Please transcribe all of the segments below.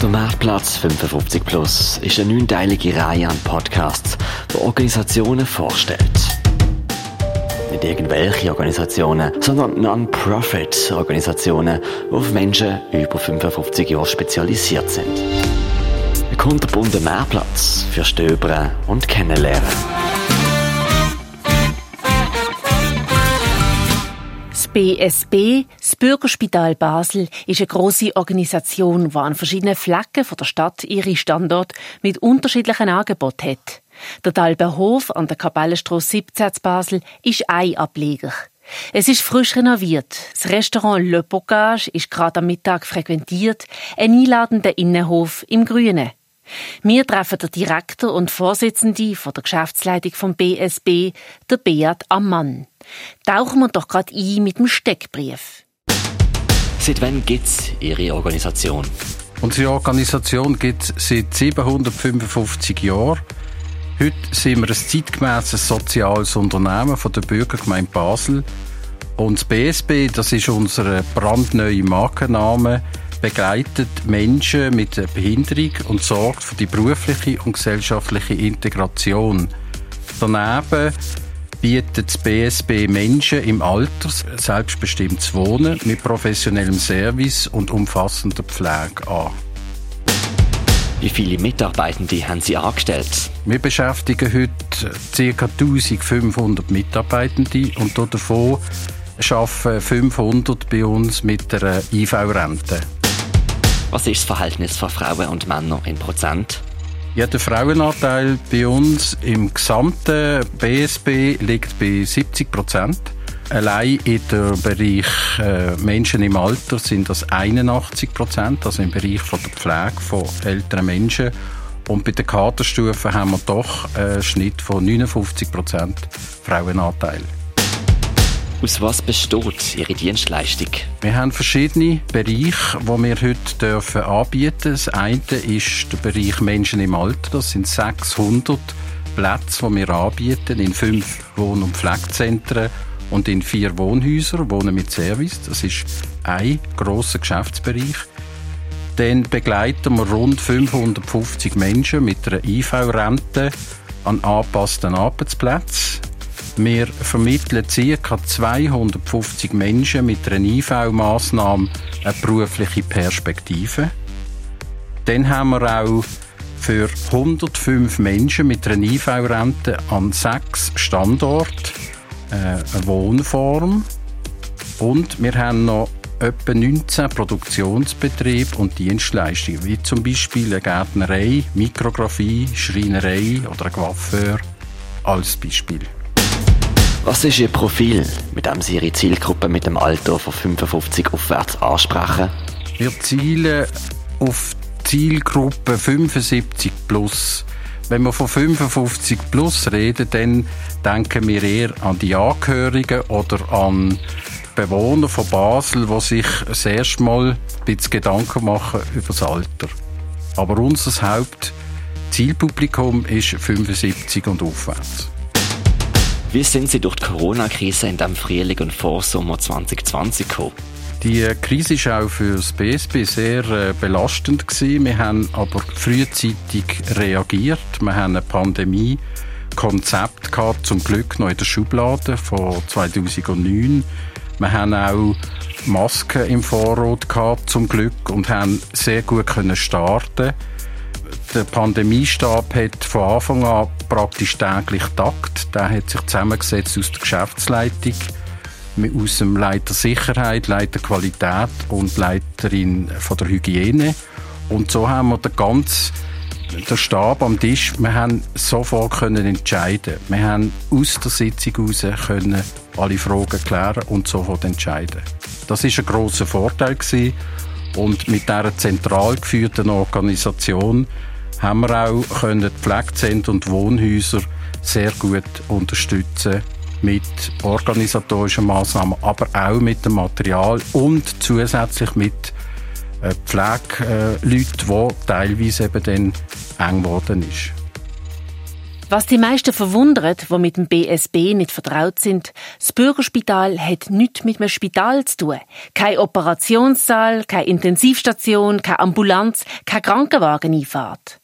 Der Marktplatz 55 Plus ist eine neunteilige Reihe an Podcasts, die Organisationen vorstellt. Nicht irgendwelche Organisationen, sondern Non-Profit-Organisationen, die auf Menschen über 55 Jahre spezialisiert sind. Ein kunterbunter Mehrplatz für Stöbern und Kennenlernen. BSB, das Bürgerspital Basel, ist eine grosse Organisation, die an verschiedenen Flecken der Stadt ihre Standorte mit unterschiedlichen Angeboten hat. Der Dalberhof an der Kapellenstrasse 17 in Basel ist ein Ableger. Es ist frisch renoviert. Das Restaurant Le Bocage ist gerade am Mittag frequentiert. Ein einladender Innenhof im Grünen. Wir treffen den Direktor und Vorsitzende von der Geschäftsleitung vom BSB, der Beat Ammann. Tauchen wir doch gerade ein mit dem Steckbrief. Seit wann gibt es Ihre Organisation? Unsere Organisation gibt es seit 755 Jahren. Heute sind wir ein zeitgemäßes soziales Unternehmen von der Bürgergemeinde Basel. Und das BSB, das ist unser brandneuer Markenname, begleitet Menschen mit Behinderung und sorgt für die berufliche und gesellschaftliche Integration. Daneben bietet das BSB Menschen im Alter selbstbestimmtes Wohnen mit professionellem Service und umfassender Pflege an. Wie viele Mitarbeitende haben Sie angestellt? Wir beschäftigen heute ca. 1500 Mitarbeitende und davon arbeiten 500 bei uns mit der IV-Rente. Was ist das Verhältnis von Frauen und Männern in Prozent? Ja, der Frauenanteil bei uns im gesamten BSB liegt bei 70 Prozent. Allein in der Bereich äh, Menschen im Alter sind das 81 Prozent, also im Bereich von der Pflege von älteren Menschen. Und bei den Kaderstufen haben wir doch einen Schnitt von 59 Prozent Frauenanteil. Aus was besteht Ihre Dienstleistung? Wir haben verschiedene Bereiche, die wir heute dürfen anbieten Das eine ist der Bereich Menschen im Alter. Das sind 600 Plätze, die wir anbieten in fünf Wohn- und Pflegezentren und in vier Wohnhäusern, Wohnen mit Service. Das ist ein grosser Geschäftsbereich. Dann begleiten wir rund 550 Menschen mit einer IV-Rente an angepassten Arbeitsplätzen. Wir vermitteln ca. 250 Menschen mit einer IV-Massnahme eine berufliche Perspektive. Dann haben wir auch für 105 Menschen mit einer IV-Rente an sechs Standorten äh, eine Wohnform. Und wir haben noch etwa 19 Produktionsbetriebe und Dienstleistungen, wie zum Beispiel eine Gärtnerei, Mikrografie, Schreinerei oder ein Coiffeur als Beispiel. Was ist Ihr Profil, mit dem Sie Ihre Zielgruppe mit dem Alter von 55 aufwärts ansprechen? Wir zielen auf Zielgruppe 75 plus. Wenn wir von 55 plus reden, dann denken wir eher an die Angehörigen oder an Bewohner von Basel, die sich das erste Mal ein Gedanken machen über das Alter. Aber unser Hauptzielpublikum ist 75 und aufwärts. Wie sind Sie durch die Corona-Krise in dem Frühling und Vorsommer 2020 gekommen? Die Krise war auch für das BSB sehr äh, belastend. Wir haben aber frühzeitig reagiert. Wir haben ein Pandemie-Konzept gehabt, zum Glück noch in der Schublade von 2009. Wir haben auch Masken im Vorrat gehabt, zum Glück, und haben sehr gut können starten der Pandemiestab hat von Anfang an praktisch täglich Takt. Der hat sich zusammengesetzt aus der Geschäftsleitung, aus dem Leiter Sicherheit, Leiter Qualität und Leiterin von der Hygiene. Und so haben wir den ganzen der Stab am Tisch, wir haben sofort können entscheiden. Wir haben aus der Sitzung heraus können alle Fragen klären und sofort entscheiden. Das ist ein großer Vorteil gewesen. und mit dieser zentral geführten Organisation haben wir auch können Pflegezentren und Wohnhäuser sehr gut unterstützen mit organisatorischen Maßnahmen, aber auch mit dem Material und zusätzlich mit äh, Pflegeleuten, die teilweise eben dann eng geworden ist. Was die meisten verwundert, die mit dem BSB nicht vertraut sind, das Bürgerspital hat nichts mit einem Spital zu tun. Kein Operationssaal, keine Intensivstation, keine Ambulanz, kein Krankenwageneinfahrt.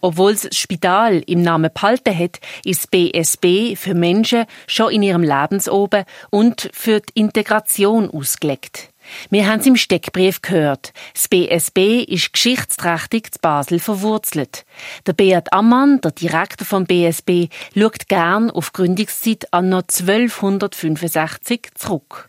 Obwohl das Spital im Namen behalten hat, ist BSB für Menschen schon in ihrem Lebensoben und für die Integration ausgelegt. Wir haben es im Steckbrief gehört. Das BSB ist geschichtsträchtig zu Basel verwurzelt. Der Beat Ammann, der Direktor vom BSB, schaut gern auf Gründungszeit an noch 1265 zurück.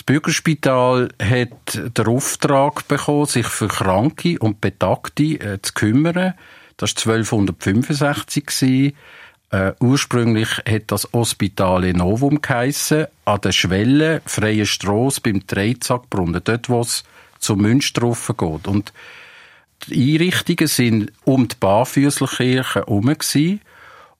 Das Bürgerspital hat den Auftrag bekommen, sich für Kranke und Betagte äh, zu kümmern. Das war 1265. Äh, ursprünglich hat das Hospitale Novum geheissen, an der Schwelle, freie Strasse beim Dreizackbrunnen, dort wo es zum Münster geht. Und die Einrichtungen sind um die Barfüßlerkirche herum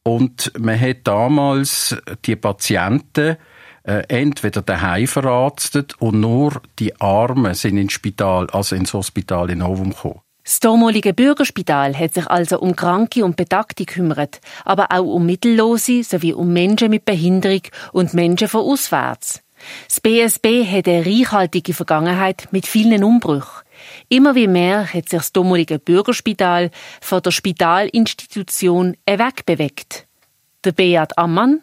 und man hat damals die Patienten äh, entweder daheim verarztet und nur die Armen sind ins Spital, also ins Hospital in Novum gekommen. Das damalige Bürgerspital hat sich also um Kranke und Betagte gekümmert, aber auch um Mittellose sowie um Menschen mit Behinderung und Menschen von auswärts. Das BSB hat eine reichhaltige Vergangenheit mit vielen Umbrüchen. Immer wie mehr hat sich das damalige Bürgerspital von der Spitalinstitution wegbewegt. Der Beat Ammann.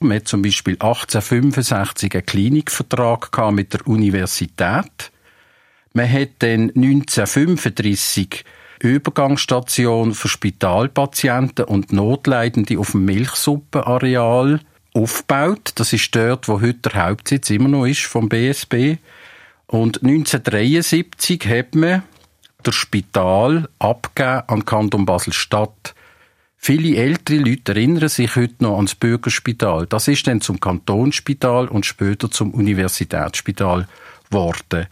Man hat zum Beispiel 1865 einen Klinikvertrag mit der Universität man hat dann 1935 Übergangsstation für Spitalpatienten und Notleidende auf dem Milchsuppenareal aufgebaut. Das ist dort, wo heute der Hauptsitz immer noch ist vom BSB. Und 1973 hat man das Spital abgegeben an Kanton Basel-Stadt. Viele ältere Leute erinnern sich heute noch ans Bürgerspital. Das ist dann zum Kantonsspital und später zum Universitätsspital geworden.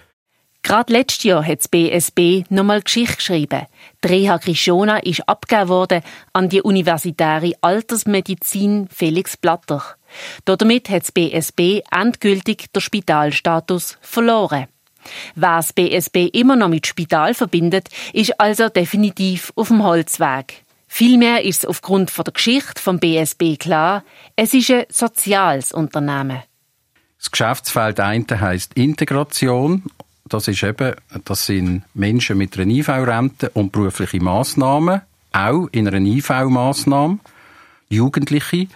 Gerade letztes Jahr hat das BSB nochmal Geschichte geschrieben. Die Reha Krishona ist abgegeben worden an die universitäre Altersmedizin Felix Blatter. Damit hat das BSB endgültig den Spitalstatus verloren. Wer das BSB immer noch mit Spital verbindet, ist also definitiv auf dem Holzweg. Vielmehr ist es aufgrund der Geschichte vom BSB klar, es ist ein soziales Unternehmen. Das Geschäftsfeld eine heisst Integration das ist eben, das sind Menschen mit einer IV-Rente und berufliche Massnahmen, auch in einer IV-Massnahme, Jugendliche.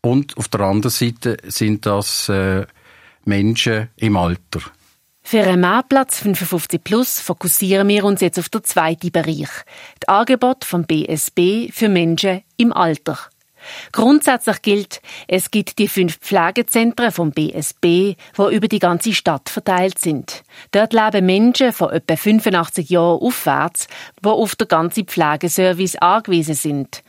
Und auf der anderen Seite sind das äh, Menschen im Alter. Für einen Mehrplatz 55 Plus fokussieren wir uns jetzt auf den zweiten Bereich, das Angebot vom BSB für Menschen im Alter. Grundsätzlich gilt, es gibt die fünf Pflegezentren vom BSB, wo über die ganze Stadt verteilt sind. Dort leben Menschen von etwa 85 Jahren aufwärts, wo auf den ganzen Pflegeservice angewiesen sind.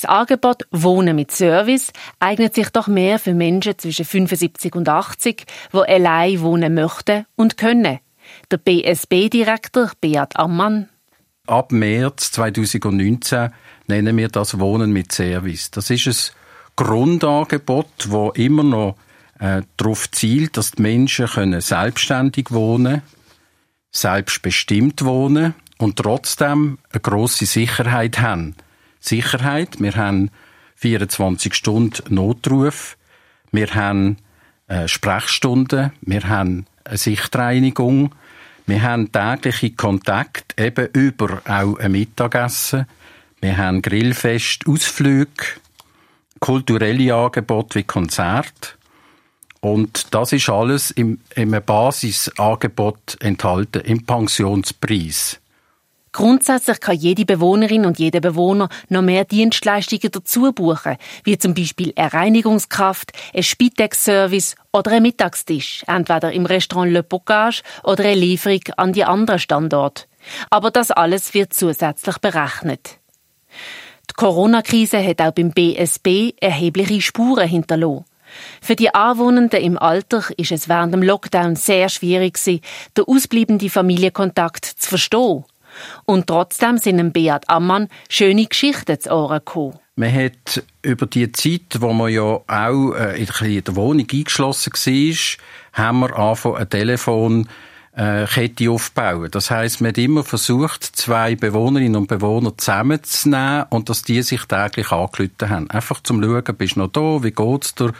Das Angebot Wohnen mit Service eignet sich doch mehr für Menschen zwischen 75 und 80, wo allein wohnen möchten und können. Der BSB-Direktor Beat Ammann. Ab März 2019 nennen wir das Wohnen mit Service. Das ist ein Grundangebot, wo immer noch äh, darauf zielt, dass die Menschen können selbstständig wohnen, selbstbestimmt wohnen und trotzdem eine große Sicherheit haben. Sicherheit, wir haben 24 Stunden Notruf, wir haben äh, Sprechstunden, wir haben eine Sichtreinigung, wir haben tägliche Kontakt, eben über auch ein Mittagessen. Wir haben Grillfest, Ausflüge, kulturelle Angebote wie Konzerte. Und das ist alles im, im Basisangebot enthalten, im Pensionspreis. Grundsätzlich kann jede Bewohnerin und jeder Bewohner noch mehr Dienstleistungen dazu buchen, wie zum Beispiel eine Reinigungskraft, ein Spitex-Service oder ein Mittagstisch, entweder im Restaurant Le Bocage oder eine Lieferung an die anderen Standorte. Aber das alles wird zusätzlich berechnet. Die Corona-Krise hat auch beim BSB erhebliche Spuren hinterlassen. Für die Anwohnenden im Alter ist es während dem Lockdown sehr schwierig den ausbleibenden Familienkontakt zu verstehen. Und trotzdem sind dem Beat Ammann schöne Geschichten zu Ohren gekommen. Man hat über die Zeit, wo man ja auch äh, in der Wohnung eingeschlossen war, haben wir angefangen, ein Telefon äh, Kette aufbauen. Das heißt, man hat immer versucht, zwei Bewohnerinnen und Bewohner zusammenzunehmen und dass die sich täglich angelüht haben. Einfach zum Schauen, bist du noch da, wie geht's dir?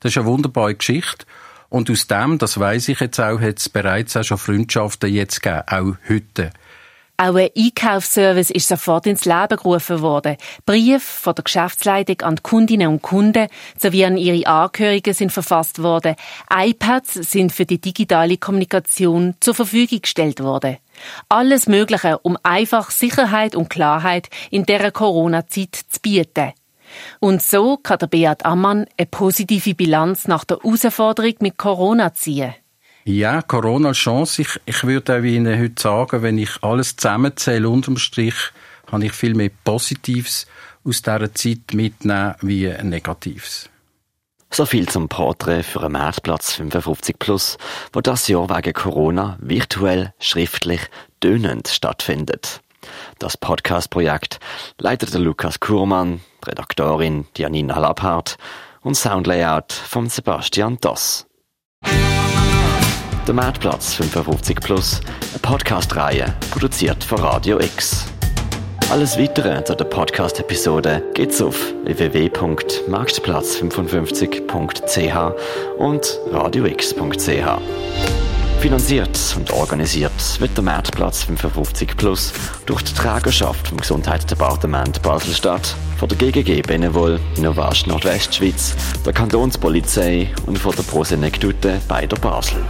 Das ist eine wunderbare Geschichte. Und aus dem, das weiß ich jetzt auch, hat es bereits auch schon Freundschaften jetzt gegeben, auch heute. Auch ein Einkaufsservice ist sofort ins Leben gerufen worden. Briefe von der Geschäftsleitung an die Kundinnen und Kunden sowie an ihre Angehörigen sind verfasst worden. iPads sind für die digitale Kommunikation zur Verfügung gestellt worden. Alles Mögliche, um einfach Sicherheit und Klarheit in der Corona-Zeit zu bieten. Und so kann der Beat Ammann eine positive Bilanz nach der Herausforderung mit Corona ziehen. Ja, Corona Chance. Ich, ich würde auch Ihnen heute sagen, wenn ich alles zusammenzähle, unterm Strich, habe ich viel mehr Positives aus dieser Zeit mitnehmen wie Negatives. So viel zum Porträt für einen Marktplatz 55 Plus, wo das Jahr wegen Corona virtuell, schriftlich, dönend stattfindet. Das Podcast-Projekt leitet der Lukas Kurmann, Redaktorin Janina Lapphardt und Soundlayout von Sebastian Doss. Der Marktplatz 55 Plus, eine Podcast-Reihe, produziert von Radio X. Alles weitere zu der Podcast-Episode geht's auf www.marktplatz55.ch und radiox.ch. Finanziert und organisiert wird der Marktplatz 55 Plus durch die Trägerschaft vom Gesundheitsdepartement Basel-Stadt, von der GGG Benevol, Innovation Nordwestschweiz, der Kantonspolizei und von der Prosenectute bei der Basel.